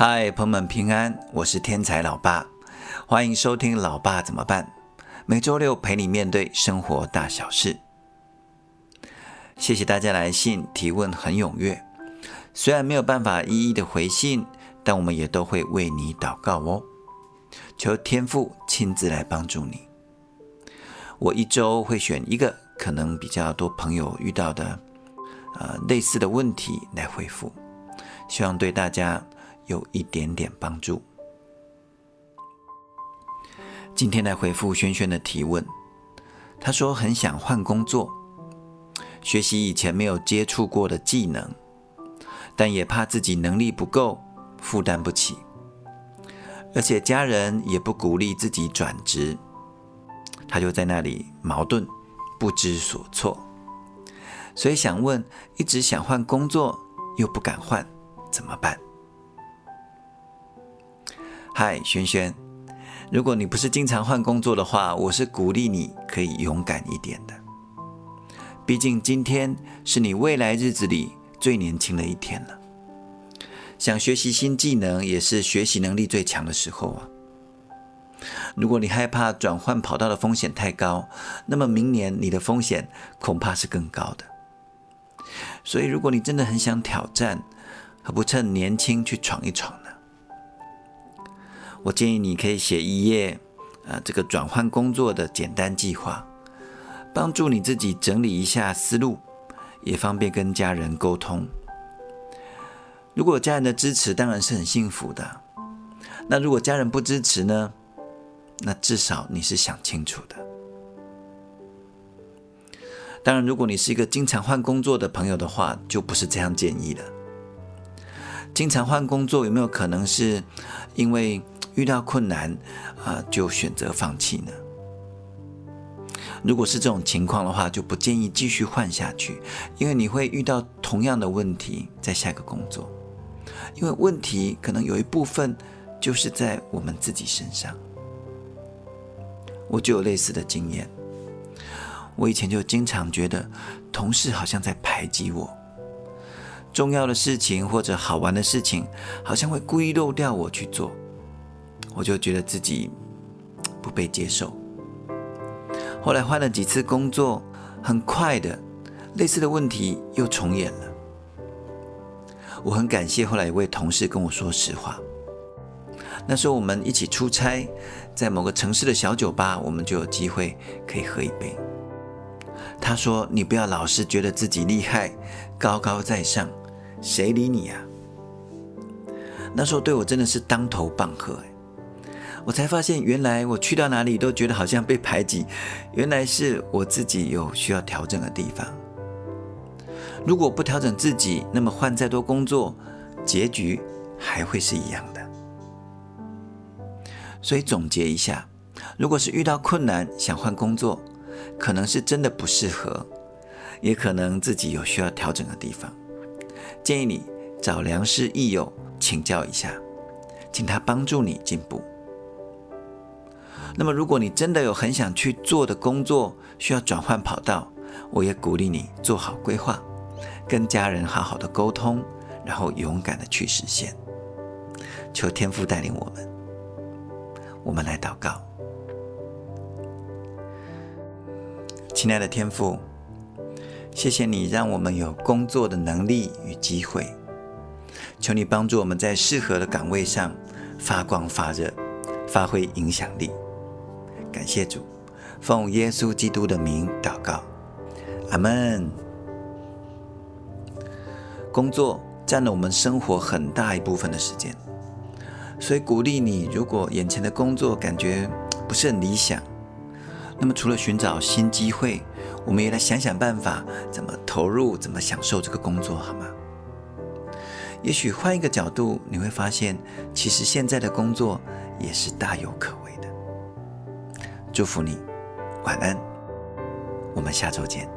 嗨，朋友们平安，我是天才老爸，欢迎收听《老爸怎么办》，每周六陪你面对生活大小事。谢谢大家来信提问，很踊跃。虽然没有办法一一的回信，但我们也都会为你祷告哦。求天父亲自来帮助你。我一周会选一个可能比较多朋友遇到的，呃，类似的问题来回复，希望对大家。有一点点帮助。今天来回复轩轩的提问，他说很想换工作，学习以前没有接触过的技能，但也怕自己能力不够，负担不起，而且家人也不鼓励自己转职，他就在那里矛盾，不知所措，所以想问，一直想换工作又不敢换，怎么办？嗨，轩轩，如果你不是经常换工作的话，我是鼓励你可以勇敢一点的。毕竟今天是你未来日子里最年轻的一天了。想学习新技能，也是学习能力最强的时候啊。如果你害怕转换跑道的风险太高，那么明年你的风险恐怕是更高的。所以，如果你真的很想挑战，何不趁年轻去闯一闯呢？我建议你可以写一页，呃，这个转换工作的简单计划，帮助你自己整理一下思路，也方便跟家人沟通。如果家人的支持，当然是很幸福的。那如果家人不支持呢？那至少你是想清楚的。当然，如果你是一个经常换工作的朋友的话，就不是这样建议了。经常换工作有没有可能是因为？遇到困难啊，就选择放弃呢？如果是这种情况的话，就不建议继续换下去，因为你会遇到同样的问题在下个工作。因为问题可能有一部分就是在我们自己身上。我就有类似的经验，我以前就经常觉得同事好像在排挤我，重要的事情或者好玩的事情，好像会故意漏掉我去做。我就觉得自己不被接受。后来换了几次工作，很快的，类似的问题又重演了。我很感谢后来一位同事跟我说实话。那时候我们一起出差，在某个城市的小酒吧，我们就有机会可以喝一杯。他说：“你不要老是觉得自己厉害，高高在上，谁理你啊？”那时候对我真的是当头棒喝。我才发现，原来我去到哪里都觉得好像被排挤，原来是我自己有需要调整的地方。如果不调整自己，那么换再多工作，结局还会是一样的。所以总结一下，如果是遇到困难想换工作，可能是真的不适合，也可能自己有需要调整的地方。建议你找良师益友请教一下，请他帮助你进步。那么，如果你真的有很想去做的工作，需要转换跑道，我也鼓励你做好规划，跟家人好好的沟通，然后勇敢的去实现。求天父带领我们，我们来祷告。亲爱的天父，谢谢你让我们有工作的能力与机会，求你帮助我们在适合的岗位上发光发热，发挥影响力。感谢主，奉耶稣基督的名祷告，阿门。工作占了我们生活很大一部分的时间，所以鼓励你，如果眼前的工作感觉不是很理想，那么除了寻找新机会，我们也来想想办法，怎么投入，怎么享受这个工作，好吗？也许换一个角度，你会发现，其实现在的工作也是大有可为。祝福你，晚安，我们下周见。